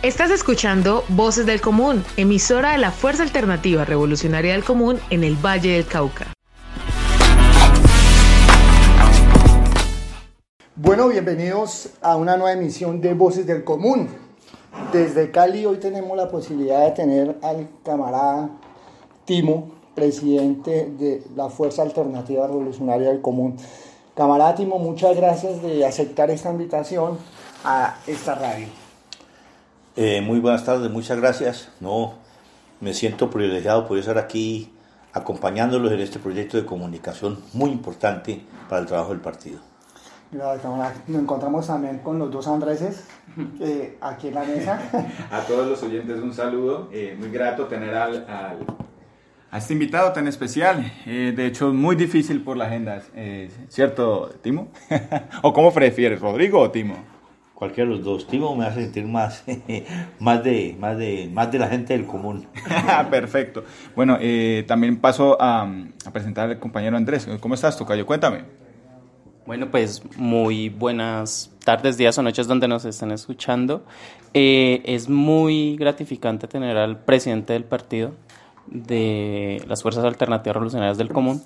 Estás escuchando Voces del Común, emisora de la Fuerza Alternativa Revolucionaria del Común en el Valle del Cauca. Bueno, bienvenidos a una nueva emisión de Voces del Común. Desde Cali hoy tenemos la posibilidad de tener al camarada Timo, presidente de la Fuerza Alternativa Revolucionaria del Común. Camarada Timo, muchas gracias de aceptar esta invitación a esta radio. Eh, muy buenas tardes, muchas gracias. No, me siento privilegiado por estar aquí acompañándolos en este proyecto de comunicación muy importante para el trabajo del partido. Nos encontramos también con los dos Andréses eh, aquí en la mesa. A todos los oyentes un saludo, eh, muy grato tener al, a este invitado tan especial. de hecho, muy difícil por la agenda, ¿cierto, Timo? ¿O cómo prefieres, Rodrigo o Timo? Cualquiera de los dos. Timo me hace sentir más, más, de, más, de, más de la gente del común. Perfecto. Bueno, eh, también paso a, a, presentar al compañero Andrés. ¿Cómo estás, Tocayo? Cuéntame. Bueno, pues muy buenas tardes, días o noches donde nos estén escuchando. Eh, es muy gratificante tener al presidente del partido de las Fuerzas Alternativas Revolucionarias del Común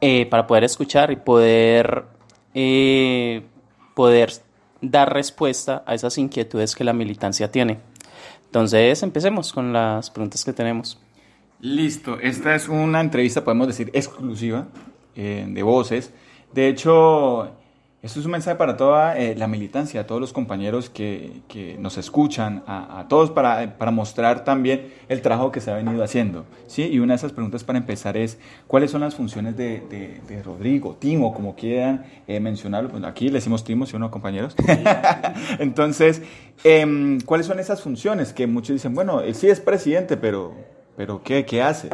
eh, para poder escuchar y poder, poder dar respuesta a esas inquietudes que la militancia tiene. Entonces, empecemos con las preguntas que tenemos. Listo, esta es una entrevista, podemos decir, exclusiva eh, de voces. De hecho, esto es un mensaje para toda eh, la militancia, a todos los compañeros que, que nos escuchan, a, todos para, para, mostrar también el trabajo que se ha venido haciendo. ¿sí? Y una de esas preguntas para empezar es, ¿cuáles son las funciones de, de, Rodrigo, Timo, como quieran eh, mencionarlo? Pues aquí le decimos Timo, ¿sí o no, compañeros? Entonces, eh, ¿cuáles son esas funciones? Que muchos dicen, bueno, él sí es presidente, pero, pero ¿qué, qué hace?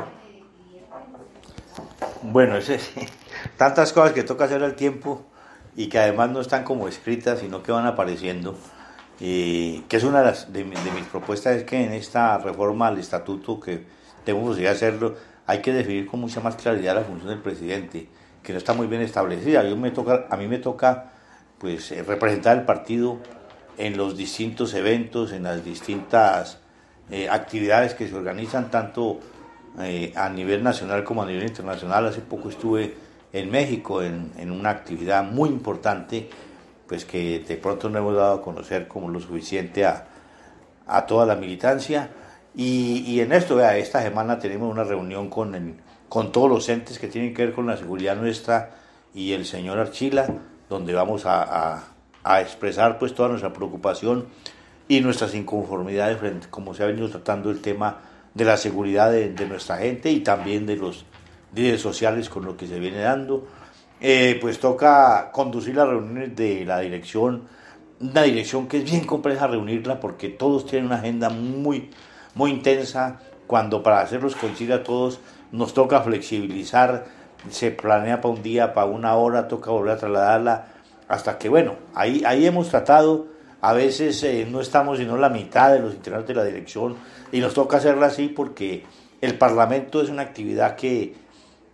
Bueno, es, tantas cosas que toca hacer al tiempo y que además no están como escritas, sino que van apareciendo. que es una de, las, de, mis propuestas, es que en esta reforma al estatuto que tenemos que hacerlo, hay que definir con mucha más claridad la función del presidente, que no está muy bien establecida. Yo me toca, a mí me toca pues, eh, representar el partido en los distintos eventos, en las distintas eh, actividades que se organizan, tanto eh, a nivel nacional como a nivel internacional. Hace poco estuve en México en, en, una actividad muy importante, pues que de pronto no hemos dado a conocer como lo suficiente a, a toda la militancia. Y, y, en esto, vea, esta semana tenemos una reunión con, el, con todos los entes que tienen que ver con la seguridad nuestra y el señor Archila, donde vamos a, a, expresar pues toda nuestra preocupación y nuestras inconformidades frente como se ha venido tratando el tema de la seguridad de, de nuestra gente y también de los redes sociales con lo que se viene dando. Eh, pues toca conducir las reuniones de la dirección, una dirección que es bien compleja reunirla porque todos tienen una agenda muy, muy intensa. Cuando para hacerlos coincidir a todos nos toca flexibilizar, se planea para un día, para una hora, toca volver a trasladarla, hasta que, bueno, ahí, ahí hemos tratado, a veces eh, no estamos sino la mitad de los integrantes de la dirección, y nos toca hacerla así porque el Parlamento es una actividad que,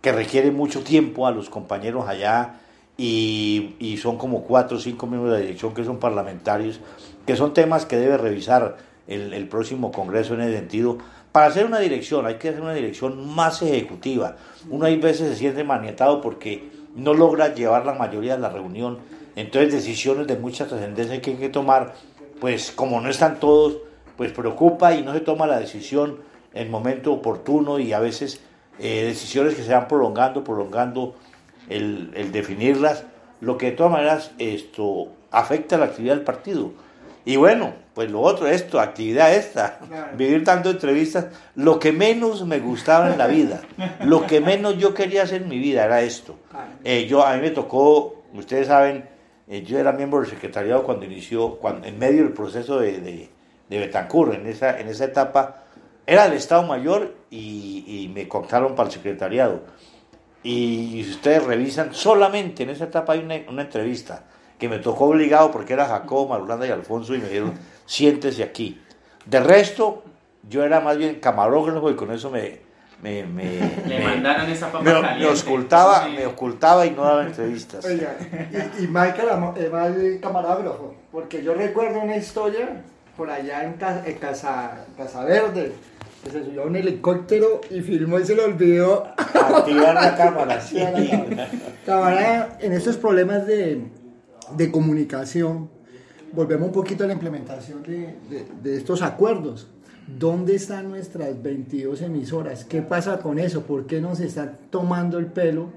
que requiere mucho tiempo a los compañeros allá y, son como cuatro o cinco miembros de la dirección que son parlamentarios, que son temas que debe revisar el, el, próximo Congreso en ese sentido. Para hacer una dirección hay que hacer una dirección más ejecutiva. Uno hay veces se siente maniatado porque no logra llevar la mayoría de la reunión. Entonces decisiones de mucha trascendencia que hay que tomar, pues como no están todos, pues preocupa y no se toma la decisión en momento oportuno y a veces eh, decisiones que se van prolongando, prolongando el, el, definirlas, lo que de todas maneras esto afecta la actividad del partido. Y bueno, pues lo otro, esto, actividad esta, vivir dando entrevistas, lo que menos me gustaba en la vida, lo que menos yo quería hacer en mi vida era esto. Eh, yo, a mí me tocó, ustedes saben, eh, yo era miembro del secretariado cuando inició, cuando, en medio del proceso de, de, de Betancourt, en esa, en esa etapa, era del Estado Mayor y, y, me contaron para el secretariado. Y si ustedes revisan, solamente en esa etapa hay una, una entrevista que me tocó obligado porque era Jacobo, Marulanda y Alfonso y me dijeron, siéntese aquí. De resto, yo era más bien camarógrafo y con eso me... Me, me, Le me, mandaron esa papa me, me ocultaba, sí. me ocultaba y no daba entrevistas. Oiga, y, y Michael, Michael camarógrafo, porque yo recuerdo una historia por allá en Casa, en Casa, Casa Verde, se subió a un helicóptero y filmó y se le olvidó Activar la cámara, sí. Camarada, en estos problemas de, de comunicación, volvemos un poquito a la implementación de, de- de estos acuerdos. ¿Dónde están nuestras 22 emisoras? ¿Qué pasa con eso? ¿Por qué nos están tomando el pelo?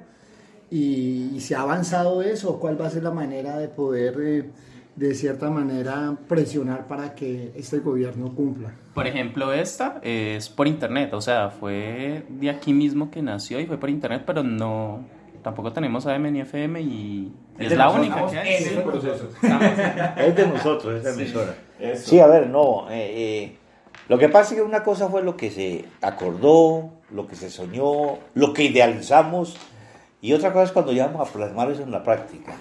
¿Y, y se ha avanzado eso? ¿Cuál va a ser la manera de poder, eh, de cierta manera, presionar para que este gobierno cumpla? Por ejemplo, esta es por internet, o sea, fue de aquí mismo que nació y fue por internet, pero no, tampoco tenemos AM ni FM y es, de la nosotros, única que hay. en ese proceso. Es de nosotros, esta emisora. Sí, a ver, no. eh, eh, lo que pasa es que una cosa fue lo que se acordó, lo que se soñó, lo que idealizamos, y otra cosa es cuando llegamos a plasmar eso en la práctica.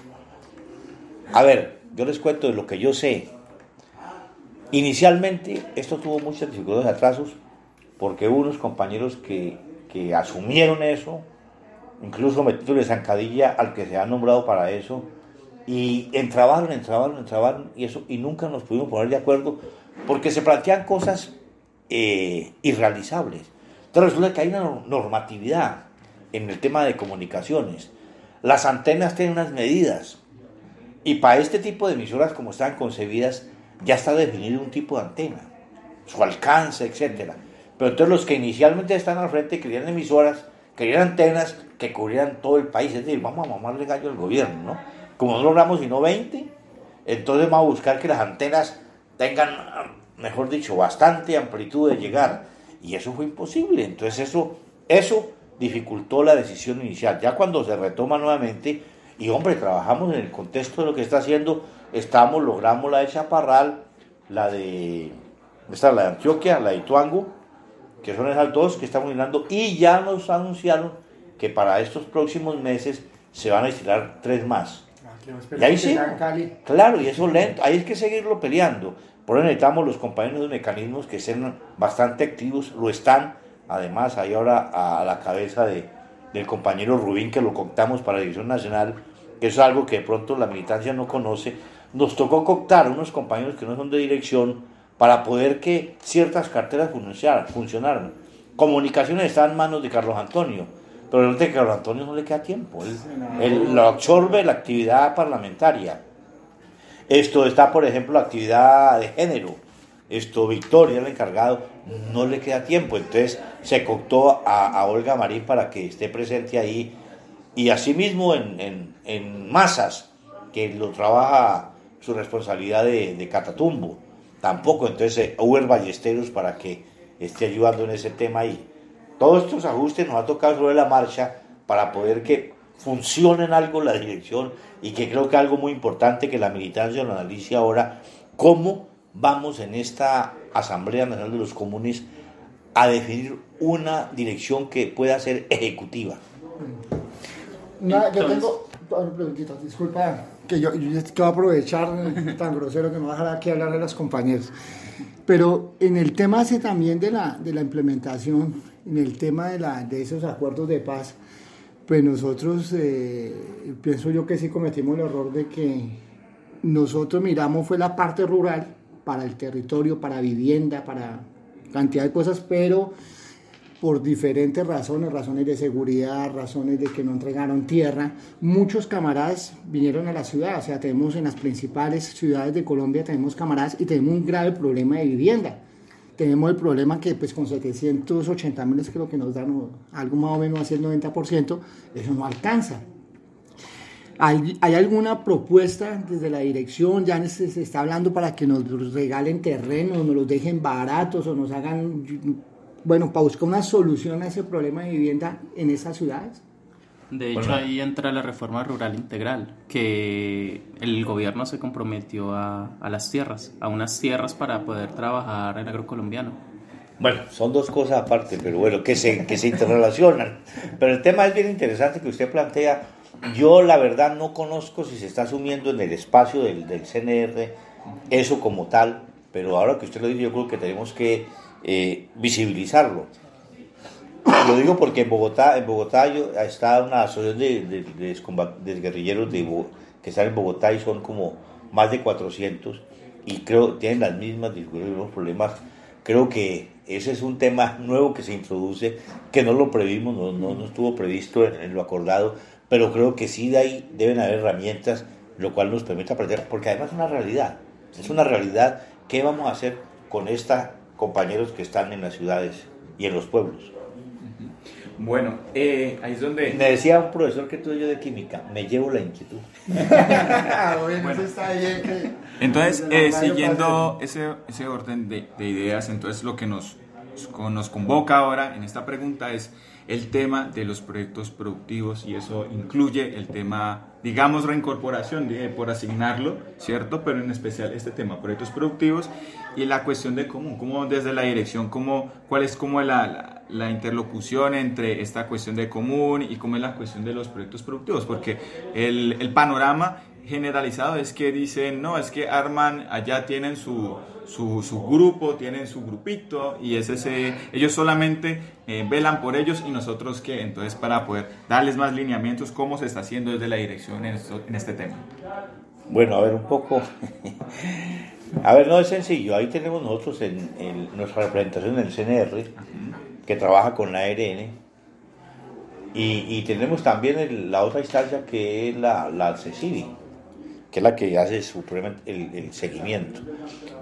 A ver, yo les cuento de lo que yo sé. Inicialmente esto tuvo muchas dificultades, atrasos, porque hubo unos compañeros que, asumieron eso, incluso metiéndole zancadilla al que se ha nombrado para eso, y entrabaron, entrabaron, entrabaron, y eso, y nunca nos pudimos poner de acuerdo, porque se plantean cosas eh, irrealizables. Entonces resulta que hay una nor- normatividad en el tema de comunicaciones. Las antenas tienen unas medidas, y para este tipo de emisoras como están concebidas, ya está definido un tipo de antena, su alcance, etcétera. Pero entonces los que inicialmente están al frente querían emisoras, querían antenas que cubrieran todo el país. Es decir, vamos a mamarle gallo al gobierno, ¿no? Como no logramos sino 20, entonces vamos a buscar que las antenas tengan, mejor dicho, bastante amplitud de llegar. Y eso fue imposible. Entonces eso, eso dificultó la decisión inicial. Ya cuando se retoma nuevamente, y hombre, trabajamos en el contexto de lo que está haciendo, estamos, logramos la de Chaparral, la de, esta, la de Antioquia, la de Ituango, que son esas dos que estamos mirando, y ya nos anunciaron que para estos próximos meses se van a estirar tres más. Y ahí sí. Claro, y eso lento, ahí es que seguirlo peleando. Por eso necesitamos los compañeros de mecanismos que sean bastante activos, lo están, además, ahí ahora a la cabeza de, del compañero Rubín, que lo contamos para la Dirección Nacional, que es algo que de pronto la militancia no conoce. Nos tocó cooptar unos compañeros que no son de dirección para poder que ciertas carteras funcionaran. Comunicaciones están en manos de Carlos Antonio, pero realmente a Carlos Antonio no le queda tiempo. Él, él lo absorbe la actividad parlamentaria. Esto está, por ejemplo, la actividad de género. Esto, Victoria, el encargado, no le queda tiempo. Entonces se cooptó a, a Olga Marín para que esté presente ahí. Y asimismo en, en, en Masas, que lo trabaja su responsabilidad de, de Catatumbo. Tampoco, entonces eh, Uber Ballesteros para que esté ayudando en ese tema ahí. Todos estos ajustes nos ha tocado sobre la marcha para poder que funcione en algo la dirección y que creo que algo muy importante que la militancia lo analice ahora, cómo vamos en esta Asamblea Nacional de los Comunes a definir una dirección que pueda ser ejecutiva. No, yo tengo una preguntita, disculpa, que yo, yo a aprovechar tan grosero que no voy a dejar aquí hablar de los compañeros. Pero en el tema ese también de la, de la implementación, en el tema de, la, de esos acuerdos de paz, pues nosotros, eh, pienso yo que sí cometimos el error de que nosotros miramos fue la parte rural para el territorio, para vivienda, para cantidad de cosas, pero por diferentes razones, razones de seguridad, razones de que no entregaron tierra, muchos camaradas vinieron a la ciudad, o sea, tenemos en las principales ciudades de Colombia, tenemos camaradas y tenemos un grave problema de vivienda. Tenemos el problema que pues con 780 mil es que lo que nos dan, algo más o menos hacia el 90%, eso no alcanza. ¿Hay, hay alguna propuesta desde la dirección? Ya se, se está hablando para que nos regalen terrenos, nos los dejen baratos o nos hagan, bueno, para buscar una solución a ese problema de vivienda en esas ciudades. De hecho, ahí entra la reforma rural integral, que el gobierno se comprometió a, a las tierras, a unas tierras para poder trabajar el agrocolombiano. Bueno, son dos cosas aparte, pero bueno, que se, que se interrelacionan. Pero el tema es bien interesante que usted plantea. Yo la verdad no conozco si se está asumiendo en el espacio del, del CNR eso como tal, pero ahora que usted lo dice yo creo que tenemos que eh, visibilizarlo. Lo digo porque en Bogotá, en Bogotá yo, está una asociación de, de, de, de guerrilleros que están en Bogotá y son como más de 400 y creo tienen las mismas dificultades, los problemas. Creo que ese es un tema nuevo que se introduce, que no lo previmos, no, no, no estuvo previsto en, lo acordado, pero creo que sí de ahí deben haber herramientas, lo cual nos permite aprender, porque además es una realidad, es una realidad. ¿Qué vamos a hacer con estos compañeros que están en las ciudades y en los pueblos? Bueno, eh, ahí es donde... Me decía un profesor que tuve yo de química, me llevo la inquietud. bueno, bien. Que... Entonces, eh, siguiendo ese, ese orden de, de, ideas, entonces lo que nos, nos convoca ahora en esta pregunta es el tema de los proyectos productivos y eso incluye el tema, digamos, reincorporación por asignarlo, ¿cierto? Pero en especial este tema, proyectos productivos y la cuestión de cómo, cómo desde la dirección, cómo, cuál es como la, la, la, interlocución entre esta cuestión de común y cómo es la cuestión de los proyectos productivos, porque el, el panorama generalizado es que dicen, no, es que arman, allá tienen su, su, su, grupo, tienen su grupito y es ese, ellos solamente eh, velan por ellos y nosotros qué, entonces para poder darles más lineamientos, cómo se está haciendo desde la dirección en, esto, en este tema. Bueno, a ver, un poco, a ver, no es sencillo, ahí tenemos nosotros en, en nuestra representación en el CNR, que trabaja con la ARN, y, y tenemos también el, la otra instancia que es la, la que es la que hace su, el, el, seguimiento.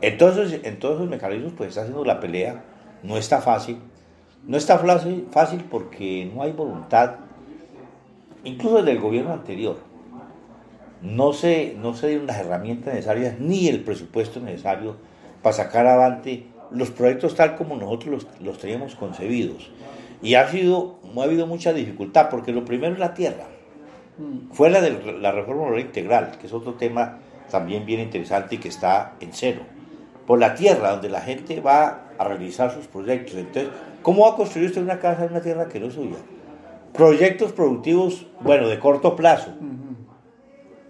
Entonces, en todos esos mecanismos, pues está haciendo la pelea, no está fácil, no está fácil, fácil porque no hay voluntad, incluso del gobierno anterior, no se, no se dieron las herramientas necesarias ni el presupuesto necesario para sacar adelante los proyectos tal como nosotros los, los teníamos concebidos. Y ha, sido, ha habido mucha dificultad, porque lo primero es la tierra. Fue la de la reforma rural integral, que es otro tema también bien interesante y que está en cero. Por la tierra, donde la gente va a realizar sus proyectos. Entonces, ¿cómo va a construir usted una casa en una tierra que no es suya? Proyectos productivos, bueno, de corto plazo,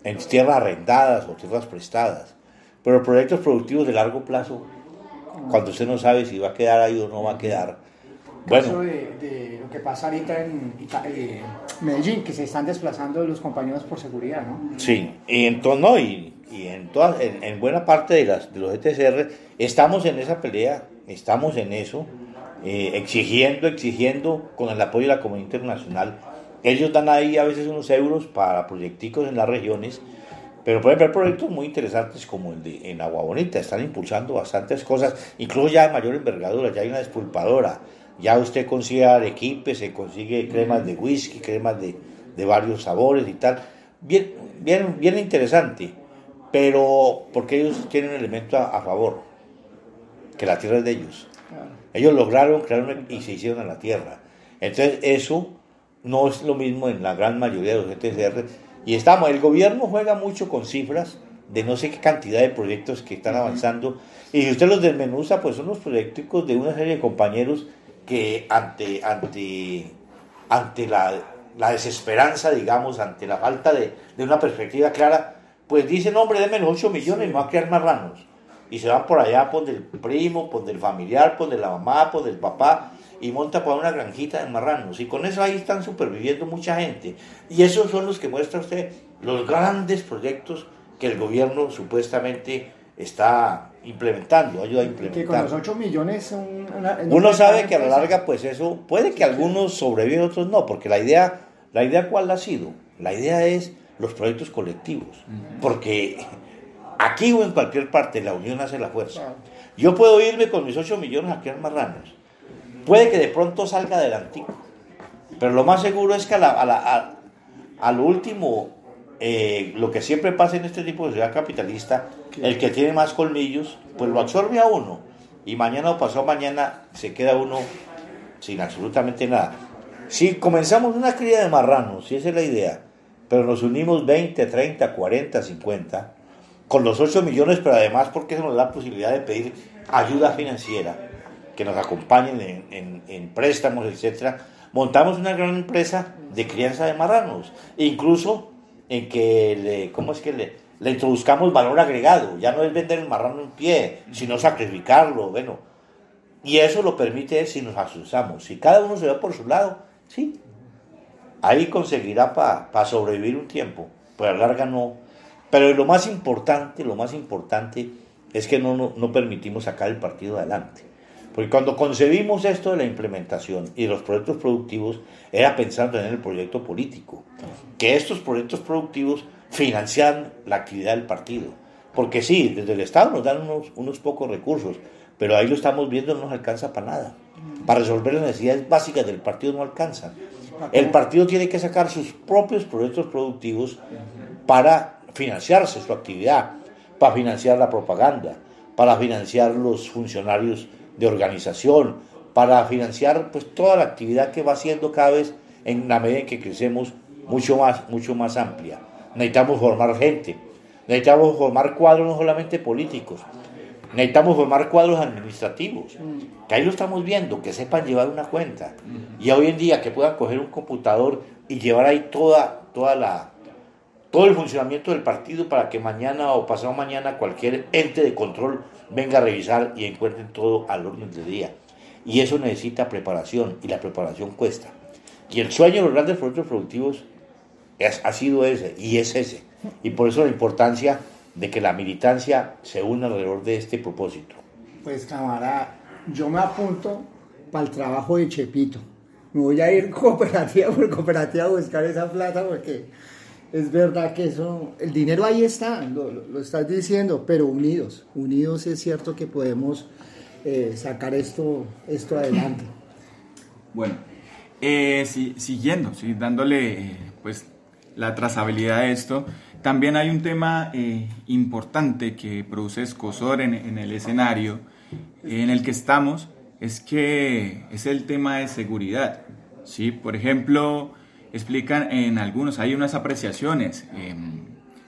en tierras arrendadas o tierras prestadas. Pero proyectos productivos de largo plazo, cuando usted no sabe si va a quedar ahí o no va a quedar. Bueno, de, de, lo que pasa ahorita en eh, Medellín, que se están desplazando los compañeros por seguridad, ¿no? Sí, y entonces, no, y, y en, todas, en, en, buena parte de, las, de los ETCR estamos en esa pelea, estamos en eso, eh, exigiendo, exigiendo con el apoyo de la comunidad internacional. Ellos dan ahí a veces unos euros para proyecticos en las regiones, pero pueden ver proyectos muy interesantes como el de en Agua Bonita, están impulsando bastantes cosas, incluso ya de mayor envergadura, ya hay una despulpadora, ya usted consigue arequipe, se consigue cremas de whisky, cremas de, de varios sabores y tal. Bien, bien, bien interesante, pero porque ellos tienen un elemento a, a favor, que la tierra es de ellos. Ellos lograron crear y se hicieron a la tierra. Entonces eso no es lo mismo en la gran mayoría de los ETCR. Y estamos, el gobierno juega mucho con cifras de no sé qué cantidad de proyectos que están avanzando. Y si usted los desmenuza, pues son los proyectos de una serie de compañeros que ante, ante, ante la, la desesperanza, digamos, ante la falta de, de, una perspectiva clara, pues dicen, hombre, denme 8 millones y me va a crear marranos. Y se van por allá, por del primo, por del familiar, por la mamá, por del papá, y monta por una granjita de marranos. Y con eso ahí están superviviendo mucha gente. Y esos son los que muestra usted los grandes proyectos que el gobierno supuestamente está implementando, ayuda a implementar. Que con los 8 millones una, Uno sabe que a la larga, pues eso, puede que algunos sobrevivan, otros no, porque la idea, la idea cuál ha sido? La idea es los proyectos colectivos, porque aquí o en cualquier parte la unión hace la fuerza. Yo puedo irme con mis 8 millones a crear marranos, puede que de pronto salga adelantico, pero lo más seguro es que a, la, a, la, a, a lo último eh, lo que siempre pasa en este tipo de sociedad capitalista, el que tiene más colmillos, pues lo absorbe a uno. Y mañana o pasado mañana se queda uno sin absolutamente nada. Si comenzamos una cría de marranos, si esa es la idea, pero nos unimos 20, 30, 40, 50, con los 8 millones, pero además porque eso nos da la posibilidad de pedir ayuda financiera, que nos acompañen en, en, en préstamos, etcétera, montamos una gran empresa de crianza de marranos. E incluso en que le, ¿cómo es que le, le introduzcamos valor agregado? Ya no es vender el marrano en pie, sino sacrificarlo, bueno. Y eso lo permite si nos asustamos. Si cada uno se va por su lado, sí. Ahí conseguirá para pa sobrevivir un tiempo, pero a la larga no. Pero lo más importante, lo más importante es que no, no, no permitimos sacar el partido adelante. Porque cuando concebimos esto de la implementación y de los proyectos productivos, era pensando en el proyecto político, que estos proyectos productivos financian la actividad del partido. Porque sí, desde el Estado nos dan unos, unos pocos recursos, pero ahí lo estamos viendo, no nos alcanza para nada. Para resolver las necesidades básicas del partido no alcanza. El partido tiene que sacar sus propios proyectos productivos para financiarse su actividad, para financiar la propaganda, para financiar los funcionarios de organización, para financiar pues toda la actividad que va haciendo cada vez en la medida en que crecemos mucho más, mucho más amplia. Necesitamos formar gente, necesitamos formar cuadros no solamente políticos, necesitamos formar cuadros administrativos, que ahí lo estamos viendo, que sepan llevar una cuenta. Y hoy en día que puedan coger un computador y llevar ahí toda, toda la, todo el funcionamiento del partido para que mañana o pasado mañana cualquier ente de control venga a revisar y encuentren todo al orden del día. Y eso necesita preparación y la preparación cuesta. Y el sueño de los grandes proyectos productivos es, ha sido ese y es ese. Y por eso la importancia de que la militancia se una alrededor de este propósito. Pues camarada, yo me apunto para el trabajo de Chepito. Me voy a ir cooperativa por cooperativa a buscar esa plata porque es verdad que eso, el dinero ahí está, lo, estás diciendo, pero unidos, unidos es cierto que podemos eh, sacar esto, esto adelante. Bueno, eh, si, siguiendo, sí, dándole eh, pues la trazabilidad de esto, también hay un tema importante que produce escosor en, en el escenario en el que estamos, es que es el tema de seguridad. ¿sí? Por ejemplo, explican en algunos, hay unas apreciaciones, eh,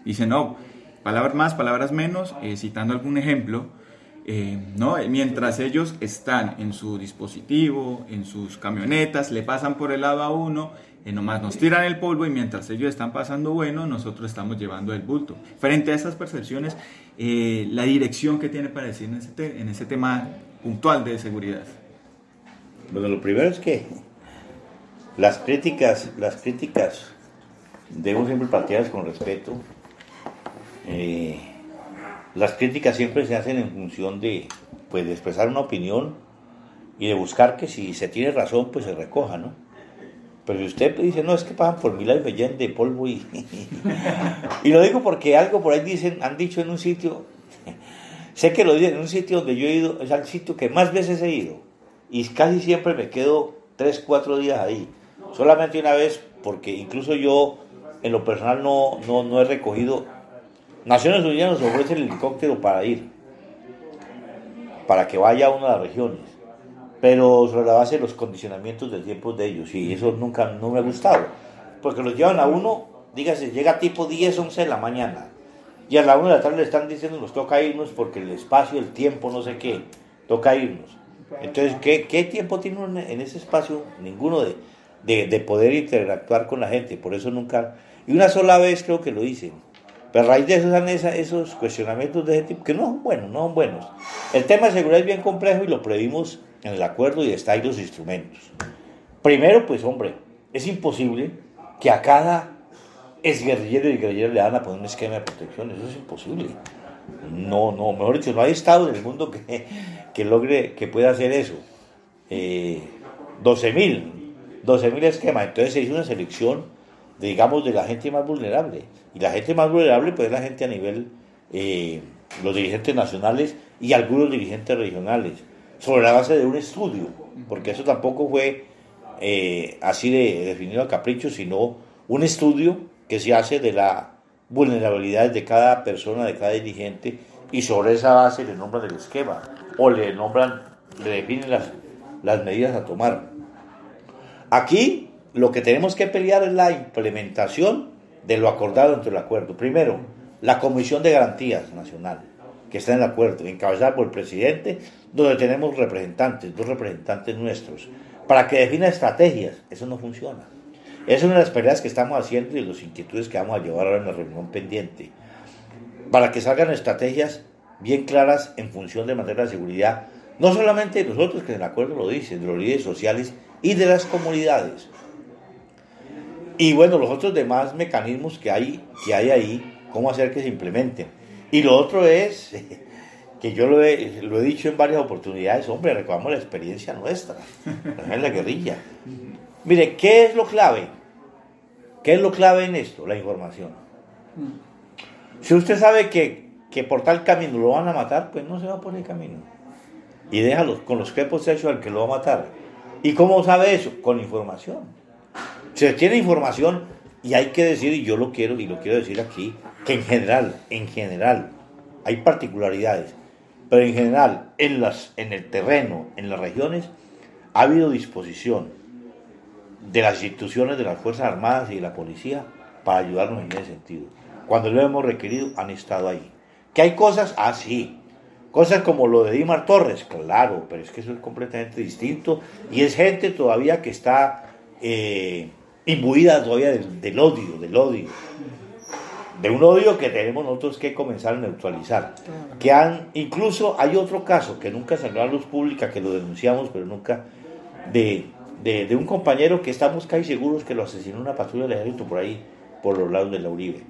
dicen, no, palabras más, palabras menos, eh, citando algún ejemplo, eh, ¿no? mientras ellos están en su dispositivo, en sus camionetas, le pasan por el lado a uno, eh, nomás nos tiran el polvo y mientras ellos están pasando bueno, nosotros estamos llevando el bulto. Frente a esas percepciones, eh, la dirección que tiene para decir en ese, en ese tema puntual de seguridad. Bueno, lo primero es que las críticas, las críticas debemos siempre plantearlas con respeto. Eh, las críticas siempre se hacen en función de, pues, expresar una opinión y de buscar que si se tiene razón, pues se recoja, ¿no? Pero si usted dice, no, es que pasan por me llenan de polvo y... y lo digo porque algo por ahí dicen, han dicho en un sitio, sé que lo dicen en un sitio donde yo he ido, es el sitio que más veces he ido, y casi siempre me quedo tres, cuatro días ahí. Solamente una vez, porque incluso yo en lo personal no, no, no he recogido. Naciones Unidas nos ofrece el helicóptero para ir, para que vaya a una de las regiones, pero sobre la base de los condicionamientos del tiempo de ellos, y eso nunca no me ha gustado, porque los llevan a uno, dígase, llega tipo 10, 11 de la mañana, y a la 1 de la tarde le están diciendo nos toca irnos porque el espacio, el tiempo, no sé qué, toca irnos. Entonces, ¿qué, qué tiempo tiene en ese espacio? Ninguno de, de, de, poder interactuar con la gente. Por eso nunca... Y una sola vez creo que lo dicen. Pero a raíz de eso dan esos cuestionamientos de ese tipo, que no son buenos, no son buenos. El tema de seguridad es bien complejo y lo previmos en el acuerdo y está ahí los instrumentos. Primero, pues hombre, es imposible que a cada exguerrillero y guerrillero le van a poner un esquema de protección. Eso es imposible. No, no, mejor dicho, no hay Estado en el mundo que, que logre, que pueda hacer eso. Eh, 12.000, 12.000 esquemas. Entonces se hizo una selección, de, digamos, de la gente más vulnerable. Y la gente más vulnerable, pues es la gente a nivel, eh, los dirigentes nacionales y algunos dirigentes regionales, sobre la base de un estudio, porque eso tampoco fue eh, así de definido a capricho, sino un estudio que se hace de la vulnerabilidad de cada persona, de cada dirigente, y sobre esa base le nombran el esquema o le nombran, le definen las medidas a tomar. Aquí lo que tenemos que pelear es la implementación de lo acordado dentro del acuerdo. Primero, la Comisión de Garantías Nacional, que está en el acuerdo, encabezada por el presidente, donde tenemos representantes, dos representantes nuestros, para que defina estrategias. Eso no funciona. Esa es una de las peleas que estamos haciendo y las inquietudes que vamos a llevar ahora en la reunión pendiente. Para que salgan estrategias bien claras en función de materia de seguridad, no solamente de nosotros, que en el acuerdo lo dicen, de los líderes sociales y de las comunidades. Y bueno, los otros demás mecanismos que hay, que hay ahí, cómo hacer que se implementen. Y lo otro es que yo lo he, lo he dicho en varias oportunidades, hombre, recordamos la experiencia nuestra, la guerrilla. Mire, ¿qué es lo clave? ¿Qué es lo clave en esto? La información. Si usted sabe que, que por tal camino lo van a matar, pues no se va por el camino. Y déjalos con los crepos hechos al que lo va a matar. ¿Y cómo sabe eso? Con información. Se tiene información y hay que decir, y yo lo quiero, y lo quiero decir aquí, que en general, en general, hay particularidades pero en general en, las, en el terreno, en las regiones, ha habido disposición de las instituciones de las Fuerzas Armadas y de la policía para ayudarnos en ese sentido. Cuando lo hemos requerido, han estado ahí. ¿Que hay cosas? así ah, Cosas como lo de Dimar Torres, claro, pero es que eso es completamente distinto y es gente todavía que está eh, imbuida todavía del, del odio, del odio de un odio que tenemos nosotros que comenzar a neutralizar. Que han, incluso hay otro caso que nunca salió a luz pública, que lo denunciamos, pero nunca, de, de, un compañero que estamos casi seguros que lo asesinó una patrulla del ejército por ahí, por los lados de la Uribe.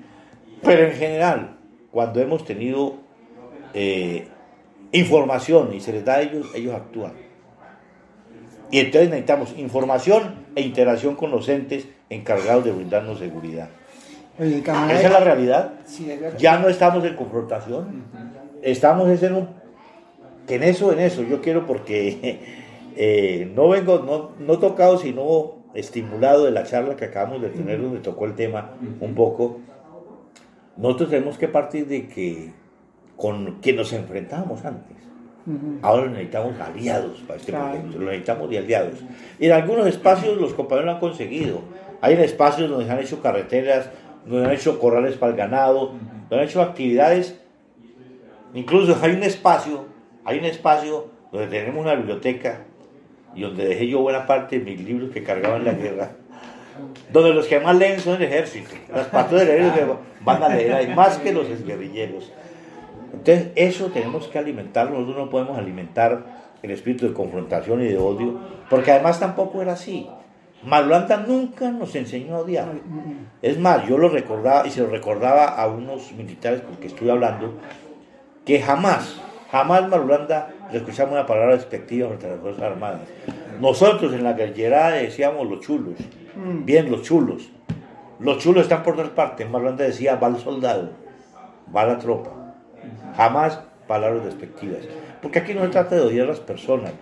Pero en general, cuando hemos tenido eh, información y se les da a ellos, ellos actúan. Y entonces necesitamos información e interacción con los entes encargados de brindarnos seguridad. Esa es la realidad. ya no estamos en confrontación. Estamos en un... Que en eso, en eso, yo quiero porque eh, no vengo, no, no tocado, sino estimulado de la charla que acabamos de tener, donde tocó el tema un poco. Nosotros tenemos que partir de que con quien nos enfrentábamos antes. Ahora necesitamos aliados para este proyecto, lo necesitamos de aliados. En algunos espacios los compañeros lo han conseguido. Hay espacios donde se han hecho carreteras, donde han hecho corrales para el ganado, donde han hecho actividades. Incluso hay un espacio, hay un espacio donde tenemos una biblioteca y donde dejé yo buena parte de mis libros que cargaba en la guerra. Donde los que más leen son el ejército. Las patrullas del ejército van a leer, más que los guerrilleros. Entonces, eso tenemos que alimentarlo. Nosotros no podemos alimentar el espíritu de confrontación y de odio, porque además tampoco era así. Marulanda nunca nos enseñó a odiar. Es más, yo lo recordaba y se lo recordaba a unos militares con que estuve hablando, que jamás, jamás Marulanda le escuchamos una palabra despectiva frente a las Fuerzas Armadas. Nosotros en la guerrera decíamos los chulos, mm. bien los chulos. Los chulos están por todas partes. Marulanda decía, va el soldado, va la tropa. Jamás palabras despectivas. Porque aquí no se trata de odiar a las personas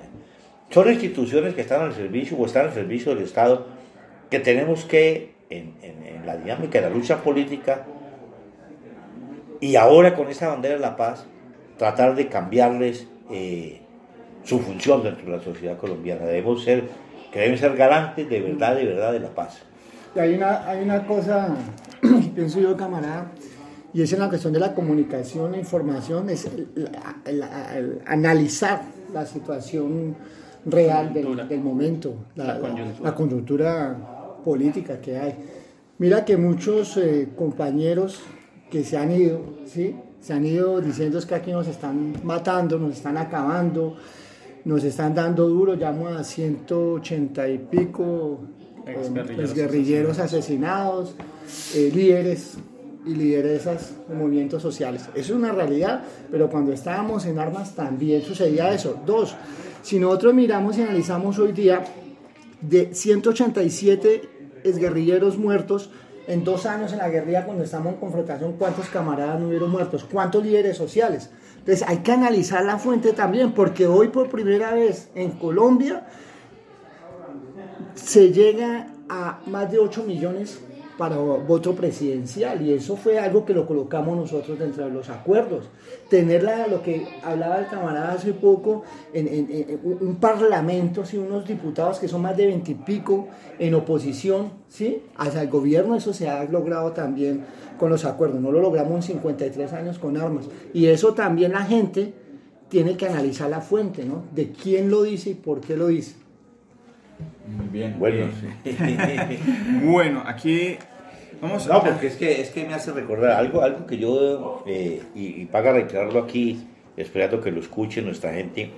son instituciones que están al servicio o están al servicio del Estado que tenemos que, en, la dinámica de la lucha política, y ahora con esta bandera de la paz, tratar de cambiarles eh, su función dentro de la sociedad colombiana. Debemos ser, que deben ser garantes de verdad, de verdad de la paz. Y hay una, hay una cosa, pienso yo, camarada, y es en la cuestión de la comunicación e información, es analizar la situación real del, momento, la, la, coyuntura. política que hay. Mira que muchos eh, compañeros que se han ido, ¿sí? se han ido diciendo que aquí nos están matando, nos están acabando, nos están dando duro, llamo a 180 y pico eh, guerrilleros asesinados, eh, líderes y lideresas de movimientos sociales. Eso es una realidad, pero cuando estábamos en armas también sucedía eso. Dos, si nosotros miramos y analizamos hoy día, de 187 exguerrilleros muertos, en dos años en la guerrilla, cuando estamos en confrontación, ¿cuántos camaradas no hubieron muertos? ¿Cuántos líderes sociales? Entonces hay que analizar la fuente también, porque hoy por primera vez en Colombia se llega a más de 8 millones para voto presidencial y eso fue algo que lo colocamos nosotros dentro de los acuerdos. Tener lo que hablaba el camarada hace poco, en, un parlamento, ¿sí? unos diputados que son más de veintipico en oposición ¿sí? hacia el gobierno, eso se ha logrado también con los acuerdos, no lo logramos en 53 años con armas y eso también la gente tiene que analizar la fuente, ¿no? De quién lo dice y por qué lo dice. Muy bien. Bueno, bueno, aquí vamos No, porque es que, es que me hace recordar algo, algo que yo, eh, y, paga reiterarlo aquí, esperando que lo escuche nuestra gente.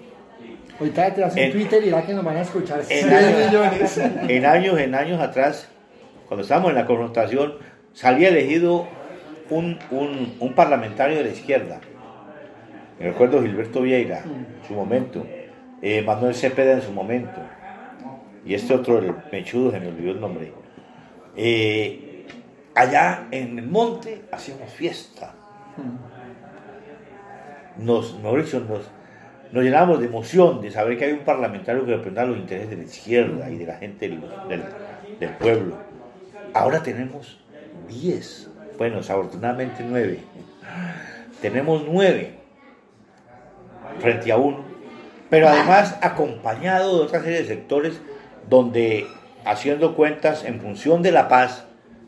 Ahorita te en Twitter y va que nos van a escuchar en años, millones. En años, en años atrás, cuando estábamos en la confrontación, salía elegido un, un, un parlamentario de la izquierda Me recuerdo Gilberto Vieira, en su momento, eh, Manuel Cepeda en su momento, y este otro, el mechudo, se me olvidó el nombre. Eh, allá en el monte hacíamos fiesta. Nos, nos, nos llenamos de emoción de saber que hay un parlamentario que representa los intereses de la izquierda y de la gente del, del pueblo. Ahora tenemos 10, bueno, desafortunadamente 9. Tenemos 9 frente a uno, pero además acompañado de otra serie de sectores donde, haciendo cuentas en función de la paz,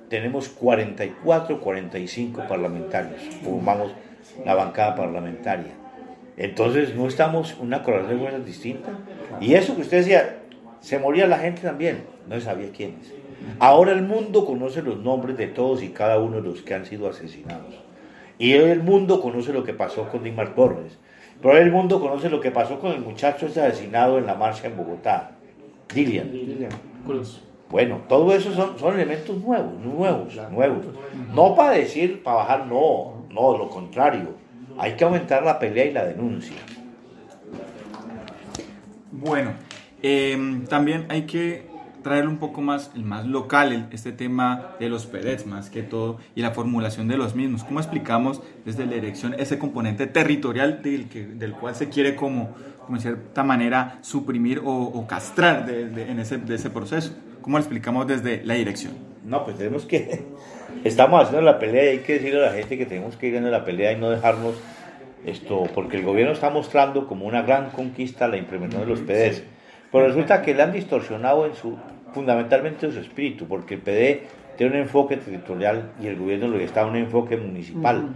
tenemos 44, 45 parlamentarios, formamos la bancada parlamentaria. Entonces no estamos una correlación de fuerzas distinta. Y eso que usted decía, se moría la gente también, no sabía quiénes. Ahora el mundo conoce los nombres de todos y cada uno de los que han sido asesinados. Y el mundo conoce lo que pasó con Dimar Torres. Pero el mundo conoce lo que pasó con el muchacho asesinado en la marcha en Bogotá, Dilian. Cruz. Bueno, todo eso son, son elementos nuevos, nuevos, nuevos. No para decir, para bajar, no, no, lo contrario. Hay que aumentar la pelea y la denuncia. Bueno, em, también hay que traer un poco más, el más local, este tema de los PEDETs más que todo y la formulación de los mismos. ¿Cómo explicamos desde la dirección ese componente territorial del, que, del cual se quiere como, como cierta manera suprimir o, castrar de, en ese, de ese proceso? ¿Cómo lo explicamos desde la dirección? No, pues tenemos que, estamos haciendo la pelea y hay que decirle a la gente que tenemos que ir en la pelea y no dejarnos esto, porque el gobierno está mostrando como una gran conquista la implementación de los PDs. Pero resulta que le han distorsionado en su fundamentalmente su espíritu, porque el PD tiene un enfoque territorial y el gobierno lo que está un enfoque municipal.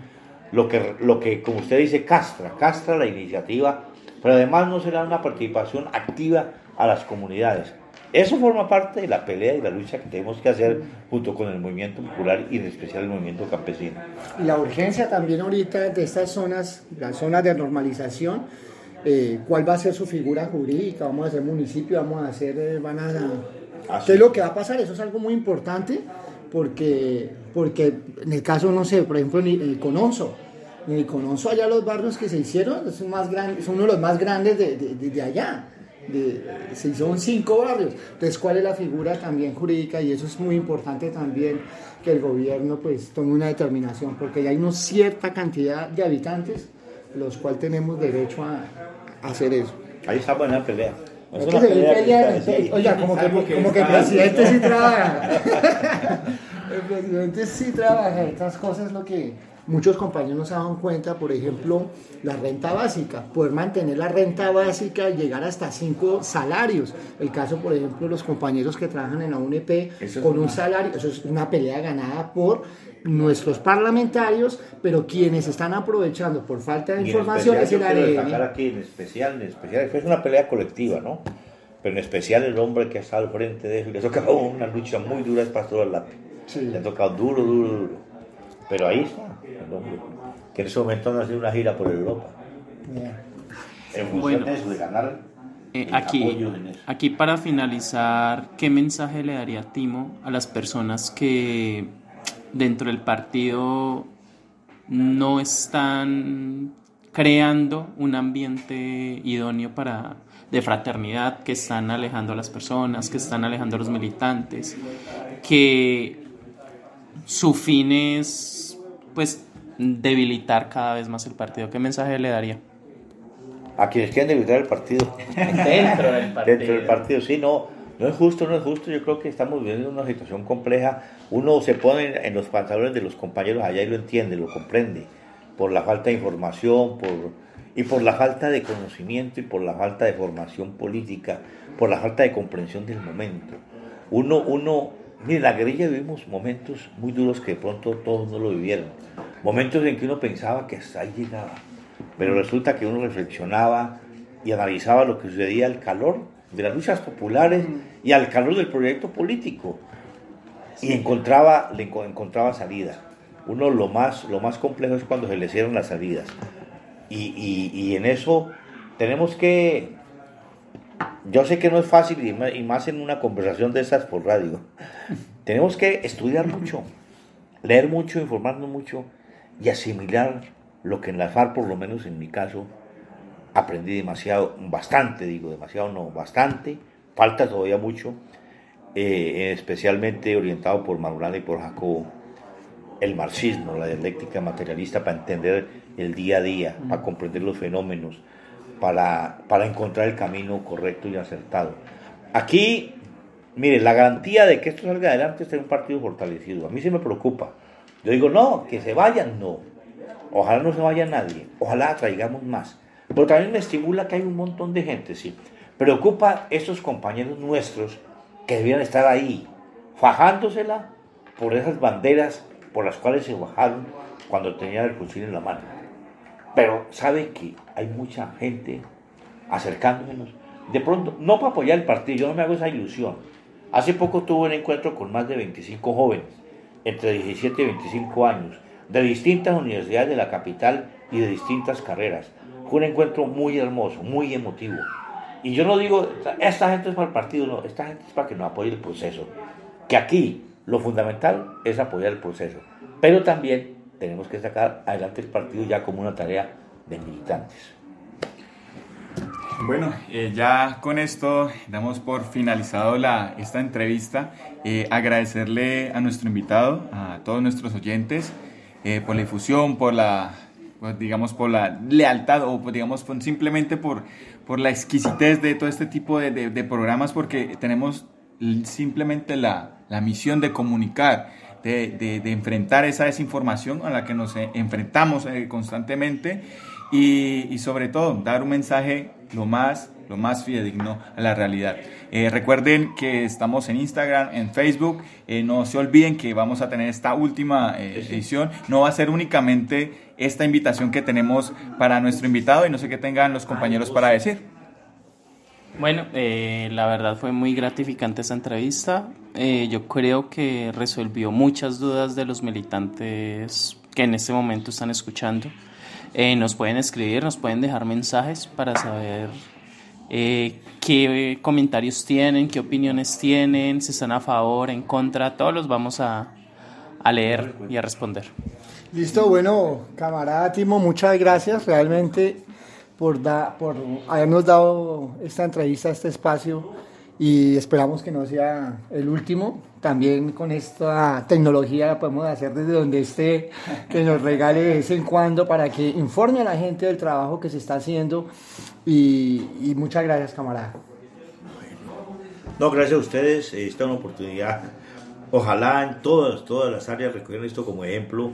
Lo que, lo que, como usted dice, castra, castra la iniciativa, pero además no se da una participación activa a las comunidades. Eso forma parte de la pelea y la lucha que tenemos que hacer junto con el movimiento popular y en especial el movimiento campesino. Y la urgencia también ahorita de estas zonas, las zonas de normalización, eh, cuál va a ser su figura jurídica, vamos a hacer municipio, vamos a hacer, eh, van a ¿Qué es lo que va a pasar? Eso es algo muy importante porque, porque en el caso, no sé, por ejemplo, en el Cononso, en el Cononso allá los barrios que se hicieron son, más grandes, son uno de los más grandes de, de, allá. De, se hicieron cinco barrios. Entonces, ¿cuál es la figura también jurídica? Y eso es muy importante también que el gobierno pues tome una determinación, porque ya hay una cierta cantidad de habitantes los cuales tenemos derecho a, hacer eso. Ahí está buena pelea. Oiga, como que, como que el presidente sí trabaja. el presidente sí trabaja. Estas cosas es lo que muchos compañeros no se dan cuenta. Por ejemplo, la renta básica. Poder mantener la renta básica y llegar hasta cinco salarios. El caso, por ejemplo, de los compañeros que trabajan en la UNP con un salario. Eso es una pelea ganada por nuestros parlamentarios, pero quienes están aprovechando por falta de información es el aquí en especial, en especial, es una pelea colectiva, ¿no? Pero en especial el hombre que está al frente de eso, le ha tocado una lucha muy dura, es Pastor Lápiz. Le ha tocado duro, duro, duro. Pero ahí está el hombre, que en ese momento han haciendo una gira por Europa. En función de eso, de ganar eh, aquí, aquí para finalizar, ¿qué mensaje le daría Timo a las personas que dentro del partido no están creando un ambiente idóneo para de fraternidad, que están alejando a las personas, que están alejando a los militantes, que su fin es pues debilitar cada vez más el partido. ¿Qué mensaje le daría? A quienes quieren debilitar el partido. Dentro del partido. Dentro del partido, sí, no no es justo, no es justo. Yo creo que estamos viviendo una situación compleja. Uno se pone en los pantalones de los compañeros allá y lo entiende, lo comprende, por la falta de información, por, y por la falta de conocimiento y por la falta de formación política, por la falta de comprensión del momento. Uno, uno, mire, la guerrilla vivimos momentos muy duros que de pronto todos no lo vivieron. Momentos en que uno pensaba que hasta ahí llegaba, pero resulta que uno reflexionaba y analizaba lo que sucedía al calor de las luchas populares y al calor del proyecto político. Y encontraba, le encontraba salida. Uno lo más, lo más complejo es cuando se le cierran las salidas. Y, y, en eso tenemos que, yo sé que no es fácil y más en una conversación de esas por radio, tenemos que estudiar mucho, leer mucho, informarnos mucho y asimilar lo que en la FARC, por lo menos en mi caso, aprendí demasiado, bastante, digo, demasiado no, bastante, falta todavía mucho, eh, especialmente orientado por Marulanda y por Jacobo, el marxismo, la dialéctica materialista para entender el día a día, para comprender los fenómenos, para, para encontrar el camino correcto y acertado. Aquí, mire, la garantía de que esto salga adelante es tener un partido fortalecido. A mí se me preocupa. Yo digo, no, que se vayan, no. Ojalá no se vaya nadie, ojalá traigamos más. Pero también me estimula que hay un montón de gente, sí. Preocupa estos compañeros nuestros que debían estar ahí, fajándosela por esas banderas por las cuales se bajaron cuando tenían el fusil en la mano. Pero sabe que hay mucha gente acercándonos. De pronto, no para apoyar el partido, yo no me hago esa ilusión. Hace poco tuve un encuentro con más de 25 jóvenes, entre 17 y 25 años, de distintas universidades de la capital y de distintas carreras. Un encuentro muy hermoso, muy emotivo. Y yo no digo, esta gente es para el partido, no, esta gente es para que nos apoye el proceso. Que aquí lo fundamental es apoyar el proceso, pero también tenemos que sacar adelante el partido ya como una tarea de militantes. Bueno, eh, ya con esto damos por finalizado esta entrevista. Eh, agradecerle a nuestro invitado, a todos nuestros oyentes, eh, por la difusión, por la, digamos, por la lealtad o pues, digamos, simplemente por, por la exquisitez de todo este tipo de, de, programas, porque tenemos simplemente la, la misión de comunicar, de, de, enfrentar esa desinformación a la que nos enfrentamos constantemente y, y sobre todo dar un mensaje lo más, lo más fidedigno a la realidad. Eh, recuerden que estamos en Instagram, en Facebook. Eh, no se olviden que vamos a tener esta última eh, edición. No va a ser únicamente esta invitación que tenemos para nuestro invitado y no sé qué tengan los compañeros para decir. Bueno, la verdad fue muy gratificante esa entrevista. yo creo que resolvió muchas dudas de los militantes que en este momento están escuchando. Eh, nos pueden escribir, nos pueden dejar mensajes para saber eh, qué comentarios tienen, qué opiniones tienen, si están a favor, en contra, todos los vamos a leer y a responder. Listo, bueno, camarada Timo, muchas gracias realmente por, da, por habernos dado esta entrevista, este espacio y esperamos que no sea el último. También con esta tecnología podemos hacer desde donde esté, que nos regale de vez en cuando para que informe a la gente del trabajo que se está haciendo. Y, muchas gracias, camarada. No, gracias a ustedes. Esta es una oportunidad. Ojalá en todas, todas las áreas recogieran esto como ejemplo.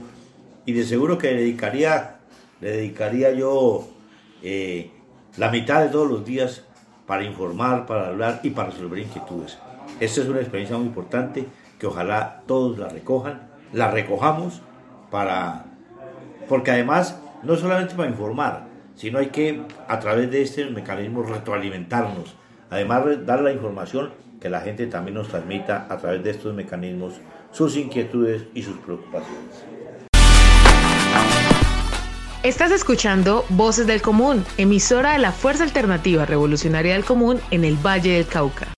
Y de seguro que dedicaría, le dedicaría yo eh, la mitad de todos los días para informar, para hablar y para resolver inquietudes. Esta es una experiencia muy importante que ojalá todos la recojan, la recojamos para, porque además no solamente para informar, sino hay que a través de este mecanismo retroalimentarnos, además dar la información que la gente también nos transmita a través de estos mecanismos sus inquietudes y sus preocupaciones. Estás escuchando Voces del Común, emisora de la Fuerza Alternativa Revolucionaria del Común en el Valle del Cauca.